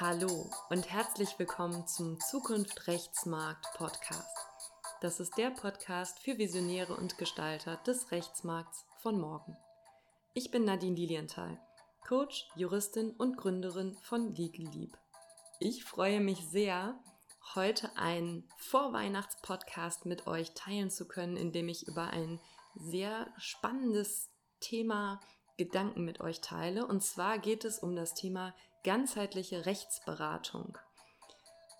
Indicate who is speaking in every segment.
Speaker 1: Hallo und herzlich willkommen zum Zukunft Rechtsmarkt Podcast. Das ist der Podcast für Visionäre und Gestalter des Rechtsmarkts von morgen. Ich bin Nadine Lilienthal, Coach, Juristin und Gründerin von Legal Leap. Ich freue mich sehr, heute einen Vorweihnachtspodcast mit euch teilen zu können, in dem ich über ein sehr spannendes Thema Gedanken mit euch teile. Und zwar geht es um das Thema ganzheitliche Rechtsberatung.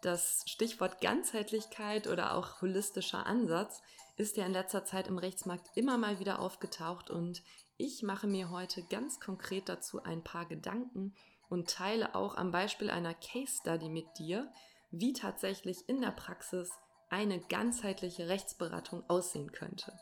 Speaker 1: Das Stichwort Ganzheitlichkeit oder auch holistischer Ansatz ist ja in letzter Zeit im Rechtsmarkt immer mal wieder aufgetaucht und ich mache mir heute ganz konkret dazu ein paar Gedanken und teile auch am Beispiel einer Case Study mit dir, wie tatsächlich in der Praxis eine ganzheitliche Rechtsberatung aussehen könnte.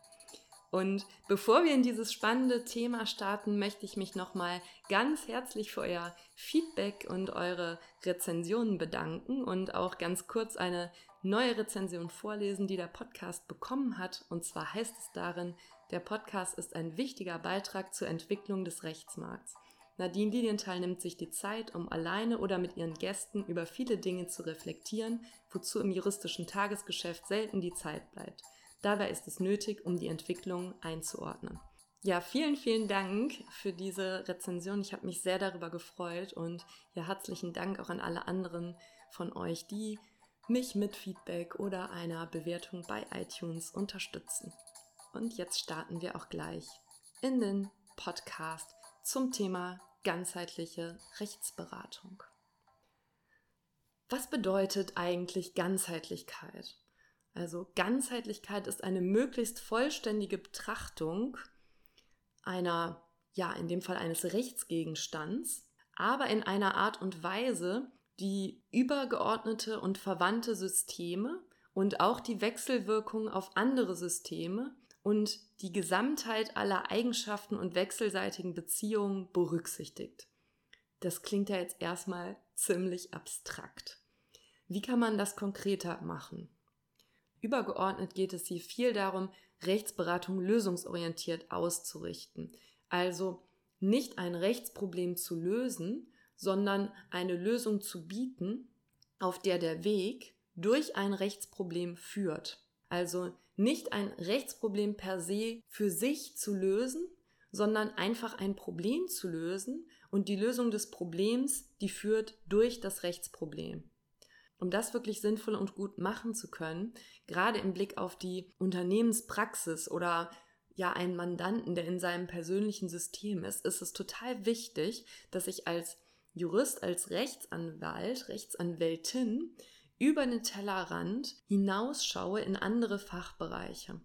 Speaker 1: Und bevor wir in dieses spannende Thema starten, möchte ich mich nochmal ganz herzlich für euer Feedback und eure Rezensionen bedanken und auch ganz kurz eine neue Rezension vorlesen, die der Podcast bekommen hat. Und zwar heißt es darin, der Podcast ist ein wichtiger Beitrag zur Entwicklung des Rechtsmarkts. Nadine Lilienthal nimmt sich die Zeit, um alleine oder mit ihren Gästen über viele Dinge zu reflektieren, wozu im juristischen Tagesgeschäft selten die Zeit bleibt. Dabei ist es nötig, um die Entwicklung einzuordnen. Ja, vielen, vielen Dank für diese Rezension. Ich habe mich sehr darüber gefreut und ja, herzlichen Dank auch an alle anderen von euch, die mich mit Feedback oder einer Bewertung bei iTunes unterstützen. Und jetzt starten wir auch gleich in den Podcast zum Thema ganzheitliche Rechtsberatung. Was bedeutet eigentlich Ganzheitlichkeit? Also Ganzheitlichkeit ist eine möglichst vollständige Betrachtung einer, ja, in dem Fall eines Rechtsgegenstands, aber in einer Art und Weise, die übergeordnete und verwandte Systeme und auch die Wechselwirkung auf andere Systeme und die Gesamtheit aller Eigenschaften und wechselseitigen Beziehungen berücksichtigt. Das klingt ja jetzt erstmal ziemlich abstrakt. Wie kann man das konkreter machen? Übergeordnet geht es hier viel darum, Rechtsberatung lösungsorientiert auszurichten. Also nicht ein Rechtsproblem zu lösen, sondern eine Lösung zu bieten, auf der der Weg durch ein Rechtsproblem führt. Also nicht ein Rechtsproblem per se für sich zu lösen, sondern einfach ein Problem zu lösen und die Lösung des Problems, die führt durch das Rechtsproblem um das wirklich sinnvoll und gut machen zu können, gerade im Blick auf die Unternehmenspraxis oder ja einen Mandanten, der in seinem persönlichen System ist, ist es total wichtig, dass ich als Jurist, als Rechtsanwalt, Rechtsanwältin über den Tellerrand hinausschaue in andere Fachbereiche.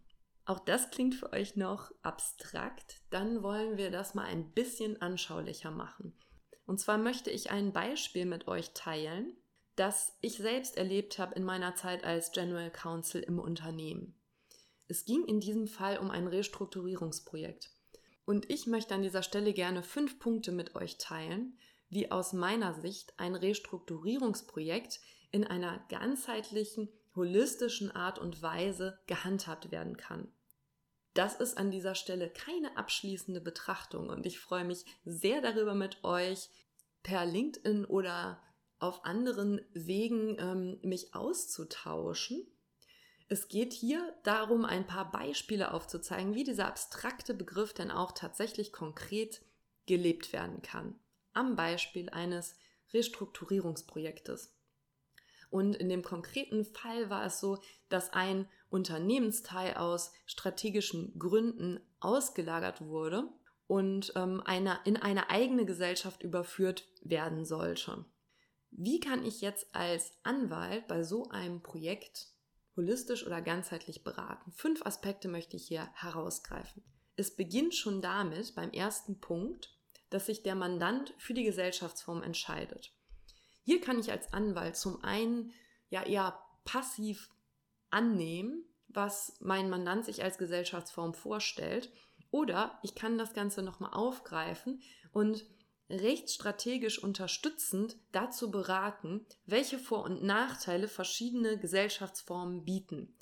Speaker 1: Auch das klingt für euch noch abstrakt, dann wollen wir das mal ein bisschen anschaulicher machen. Und zwar möchte ich ein Beispiel mit euch teilen, das ich selbst erlebt habe in meiner Zeit als General Counsel im Unternehmen. Es ging in diesem Fall um ein Restrukturierungsprojekt. Und ich möchte an dieser Stelle gerne fünf Punkte mit euch teilen, wie aus meiner Sicht ein Restrukturierungsprojekt in einer ganzheitlichen, holistischen Art und Weise gehandhabt werden kann. Das ist an dieser Stelle keine abschließende Betrachtung und ich freue mich sehr darüber mit euch per LinkedIn oder auf anderen Wegen ähm, mich auszutauschen. Es geht hier darum, ein paar Beispiele aufzuzeigen, wie dieser abstrakte Begriff denn auch tatsächlich konkret gelebt werden kann. Am Beispiel eines Restrukturierungsprojektes. Und in dem konkreten Fall war es so, dass ein Unternehmensteil aus strategischen Gründen ausgelagert wurde und ähm, eine, in eine eigene Gesellschaft überführt werden sollte. Wie kann ich jetzt als Anwalt bei so einem Projekt holistisch oder ganzheitlich beraten? Fünf Aspekte möchte ich hier herausgreifen. Es beginnt schon damit, beim ersten Punkt, dass sich der Mandant für die Gesellschaftsform entscheidet. Hier kann ich als Anwalt zum einen ja eher passiv annehmen, was mein Mandant sich als Gesellschaftsform vorstellt, oder ich kann das Ganze nochmal aufgreifen und rechtsstrategisch unterstützend dazu beraten, welche Vor- und Nachteile verschiedene Gesellschaftsformen bieten.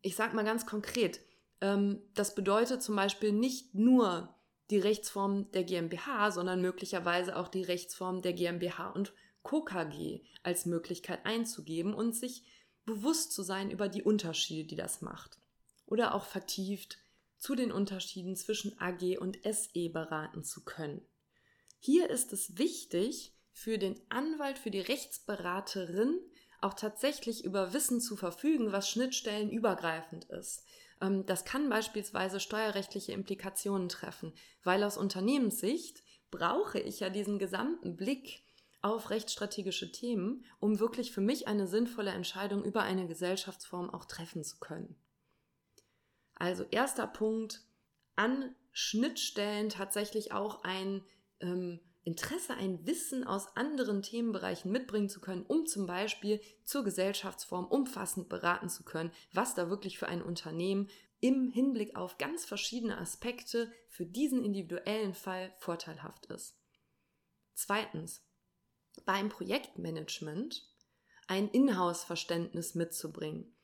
Speaker 1: Ich sage mal ganz konkret, ähm, das bedeutet zum Beispiel nicht nur die Rechtsform der GmbH, sondern möglicherweise auch die Rechtsform der GmbH und KKG als Möglichkeit einzugeben und sich bewusst zu sein über die Unterschiede, die das macht. Oder auch vertieft zu den Unterschieden zwischen AG und SE beraten zu können. Hier ist es wichtig, für den Anwalt, für die Rechtsberaterin auch tatsächlich über Wissen zu verfügen, was schnittstellenübergreifend ist. Ähm, das kann beispielsweise steuerrechtliche Implikationen treffen, weil aus Unternehmenssicht brauche ich ja diesen gesamten Blick auf rechtsstrategische Themen, um wirklich für mich eine sinnvolle Entscheidung über eine Gesellschaftsform auch treffen zu können. Also erster Punkt, an Schnittstellen tatsächlich auch ein ähm, Interesse, ein Wissen aus anderen Themenbereichen mitbringen zu können, um zum Beispiel zur Gesellschaftsform umfassend beraten zu können, was da wirklich für ein Unternehmen im Hinblick auf ganz verschiedene Aspekte für diesen individuellen Fall vorteilhaft ist. Zweitens, beim Projektmanagement ein Inhouse-Verständnis mitzubringen.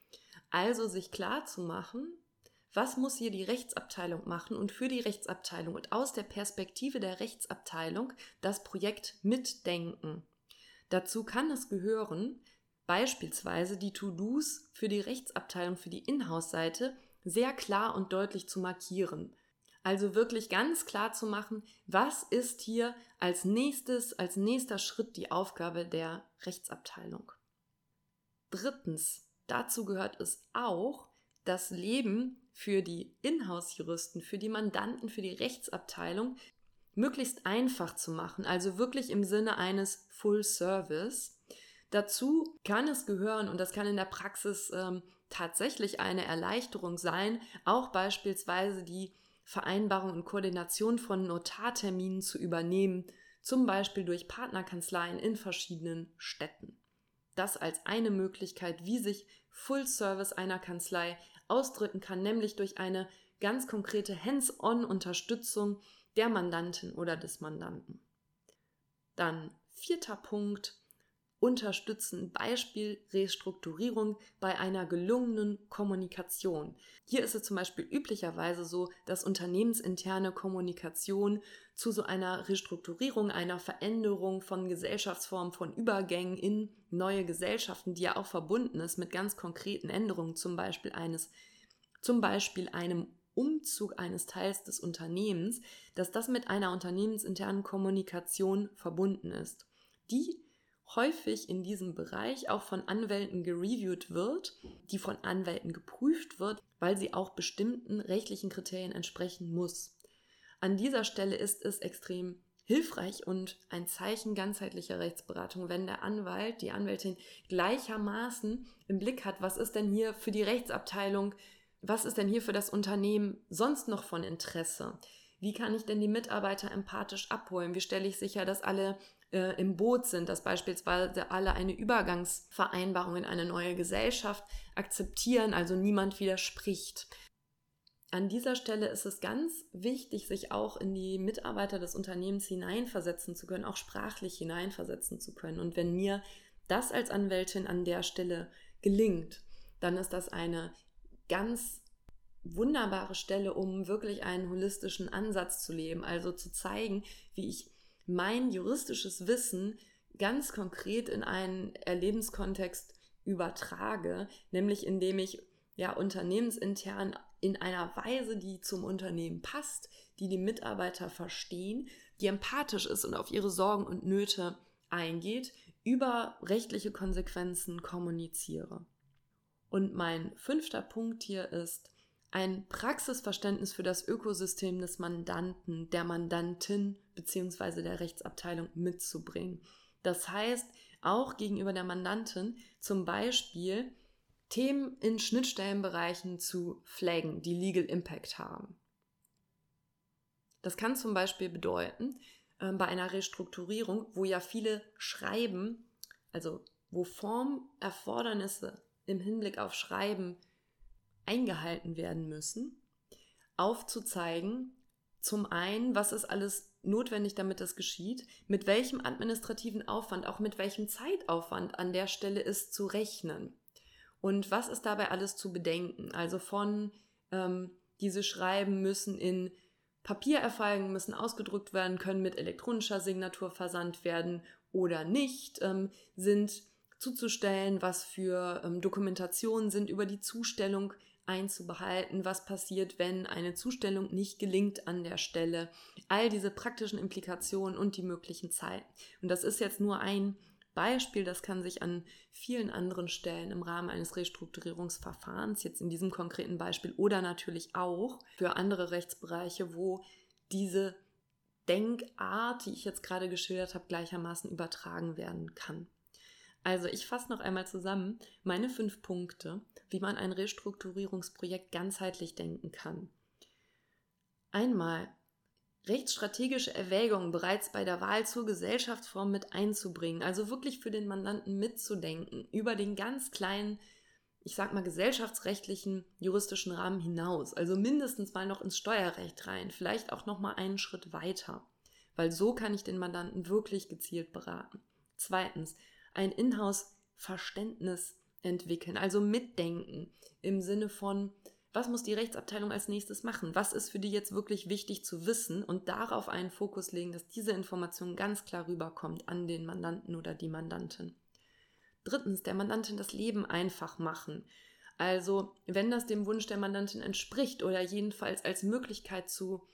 Speaker 1: Also sich klar zu machen, was muss hier die Rechtsabteilung machen und für die Rechtsabteilung und aus der Perspektive der Rechtsabteilung das Projekt mitdenken. Dazu kann es gehören, beispielsweise die To-Dos für die Rechtsabteilung, für die Inhouse-Seite sehr klar und deutlich zu markieren. Also wirklich ganz klar zu machen, was ist hier als nächstes, als nächster Schritt die Aufgabe der Rechtsabteilung. Drittens, dazu gehört es auch, das Leben für die Inhouse-Juristen, für die Mandanten, für die Rechtsabteilung möglichst einfach zu machen, also wirklich im Sinne eines Full Service. Dazu kann es gehören, und das kann in der Praxis ähm, tatsächlich eine Erleichterung sein, auch beispielsweise die Vereinbarung und Koordination von Notarterminen zu übernehmen, zum Beispiel durch Partnerkanzleien in verschiedenen Städten. Das als eine Möglichkeit, wie sich Full Service einer Kanzlei ausdrücken kann, nämlich durch eine ganz konkrete Hands-on-Unterstützung der Mandantin oder des Mandanten. Dann vierter Punkt, unterstützen Beispiel Restrukturierung bei einer gelungenen Kommunikation. Hier ist es zum Beispiel üblicherweise so, dass unternehmensinterne Kommunikation zu so einer Restrukturierung, einer Veränderung von Gesellschaftsformen, von Übergängen in neue Gesellschaften, die ja auch verbunden ist mit ganz konkreten Änderungen, zum Beispiel eines, zum Beispiel einem Umzug eines Teils des Unternehmens, dass das mit einer unternehmensinternen Kommunikation verbunden ist. Die häufig in diesem Bereich auch von Anwälten gereviewt wird, die von Anwälten geprüft wird, weil sie auch bestimmten rechtlichen Kriterien entsprechen muss. An dieser Stelle ist es extrem hilfreich und ein Zeichen ganzheitlicher Rechtsberatung, wenn der Anwalt, die Anwältin gleichermaßen im Blick hat, was ist denn hier für die Rechtsabteilung, was ist denn hier für das Unternehmen sonst noch von Interesse? Wie kann ich denn die Mitarbeiter empathisch abholen? Wie stelle ich sicher, dass alle äh, im Boot sind, dass beispielsweise alle eine Übergangsvereinbarung in eine neue Gesellschaft akzeptieren, also niemand widerspricht. An dieser Stelle ist es ganz wichtig, sich auch in die Mitarbeiter des Unternehmens hineinversetzen zu können, auch sprachlich hineinversetzen zu können. Und wenn mir das als Anwältin an der Stelle gelingt, dann ist das eine ganz wunderbare Stelle, um wirklich einen holistischen Ansatz zu leben, also zu zeigen, wie ich mein juristisches Wissen ganz konkret in einen Erlebenskontext übertrage, nämlich indem ich ja unternehmensintern in einer Weise, die zum Unternehmen passt, die die Mitarbeiter verstehen, die empathisch ist und auf ihre Sorgen und Nöte eingeht, über rechtliche Konsequenzen kommuniziere. Und mein fünfter Punkt hier ist, ein Praxisverständnis für das Ökosystem des Mandanten, der Mandantin bzw. der Rechtsabteilung mitzubringen. Das heißt, auch gegenüber der Mandantin zum Beispiel Themen in Schnittstellenbereichen zu flaggen, die Legal Impact haben. Das kann zum Beispiel bedeuten, äh, bei einer Restrukturierung, wo ja viele Schreiben, also wo Formerfordernisse im Hinblick auf Schreiben eingehalten werden müssen, aufzuzeigen, zum einen, was ist alles notwendig, damit das geschieht, mit welchem administrativen Aufwand, auch mit welchem Zeitaufwand an der Stelle ist zu rechnen. Und was ist dabei alles zu bedenken? Also von ähm, diese Schreiben müssen in Papier erfolgen, müssen ausgedruckt werden, können mit elektronischer Signatur versandt werden oder nicht, ähm, sind zuzustellen, was für ähm, Dokumentationen sind über die Zustellung einzubehalten, was passiert, wenn eine Zustellung nicht gelingt an der Stelle, all diese praktischen Implikationen und die möglichen Zeiten. Und das ist jetzt nur ein Beispiel, das kann sich an vielen anderen Stellen im Rahmen eines Restrukturierungsverfahrens, jetzt in diesem konkreten Beispiel oder natürlich auch für andere Rechtsbereiche, wo diese Denkart, die ich jetzt gerade geschildert habe, gleichermaßen übertragen werden kann. Also ich fasse noch einmal zusammen meine fünf Punkte, wie man ein Restrukturierungsprojekt ganzheitlich denken kann. Einmal rechtsstrategische Erwägungen bereits bei der Wahl zur Gesellschaftsform mit einzubringen, also wirklich für den Mandanten mitzudenken, über den ganz kleinen, ich sag mal, gesellschaftsrechtlichen, juristischen Rahmen hinaus, also mindestens mal noch ins Steuerrecht rein, vielleicht auch noch mal einen Schritt weiter, weil so kann ich den Mandanten wirklich gezielt beraten. Zweitens, ein Inhouse-Verständnis entwickeln, also mitdenken im Sinne von, was muss die Rechtsabteilung als nächstes machen? Was ist für die jetzt wirklich wichtig zu wissen und darauf einen Fokus legen, dass diese Information ganz klar rüberkommt an den Mandanten oder die Mandantin. Drittens, der Mandantin das Leben einfach machen. Also, wenn das dem Wunsch der Mandantin entspricht oder jedenfalls als Möglichkeit zu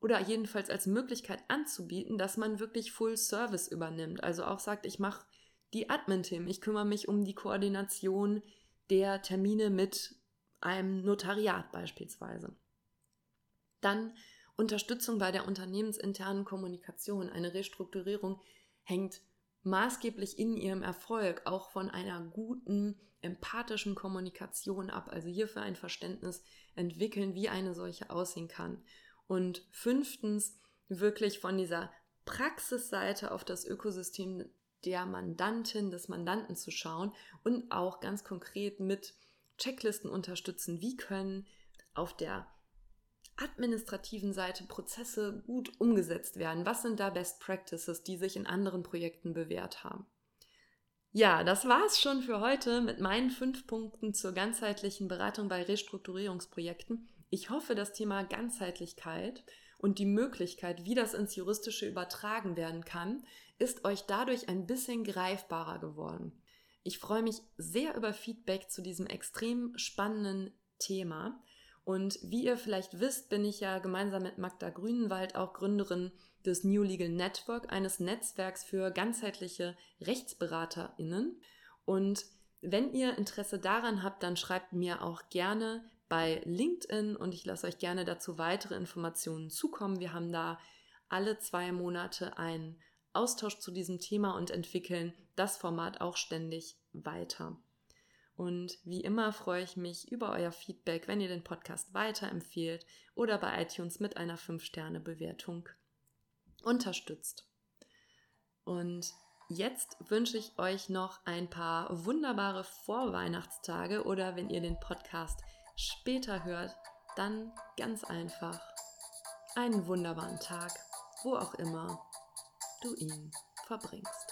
Speaker 1: oder jedenfalls als Möglichkeit anzubieten, dass man wirklich Full Service übernimmt. Also auch sagt, ich mache die Admin-Themen, ich kümmere mich um die Koordination der Termine mit einem Notariat beispielsweise. Dann Unterstützung bei der unternehmensinternen Kommunikation. Eine Restrukturierung hängt maßgeblich in ihrem Erfolg auch von einer guten, empathischen Kommunikation ab. Also hierfür ein Verständnis entwickeln, wie eine solche aussehen kann. Und fünftens, wirklich von dieser Praxisseite auf das Ökosystem der Mandantin, des Mandanten zu schauen und auch ganz konkret mit Checklisten unterstützen. Wie können auf der administrativen Seite Prozesse gut umgesetzt werden? Was sind da Best Practices, die sich in anderen Projekten bewährt haben? Ja, das war es schon für heute mit meinen fünf Punkten zur ganzheitlichen Beratung bei Restrukturierungsprojekten. Ich hoffe, das Thema Ganzheitlichkeit und die Möglichkeit, wie das ins Juristische übertragen werden kann, ist euch dadurch ein bisschen greifbarer geworden. Ich freue mich sehr über Feedback zu diesem extrem spannenden Thema. Und wie ihr vielleicht wisst, bin ich ja gemeinsam mit Magda Grünenwald auch Gründerin des New Legal Network, eines Netzwerks für ganzheitliche RechtsberaterInnen. Und wenn ihr Interesse daran habt, dann schreibt mir auch gerne bei LinkedIn und ich lasse euch gerne dazu weitere Informationen zukommen. Wir haben da alle zwei Monate einen Austausch zu diesem Thema und entwickeln das Format auch ständig weiter. Und wie immer freue ich mich über euer Feedback, wenn ihr den Podcast weiterempfehlt oder bei iTunes mit einer 5-Sterne-Bewertung unterstützt. Und jetzt wünsche ich euch noch ein paar wunderbare Vorweihnachtstage oder wenn ihr den Podcast später hört, dann ganz einfach einen wunderbaren Tag, wo auch immer du ihn verbringst.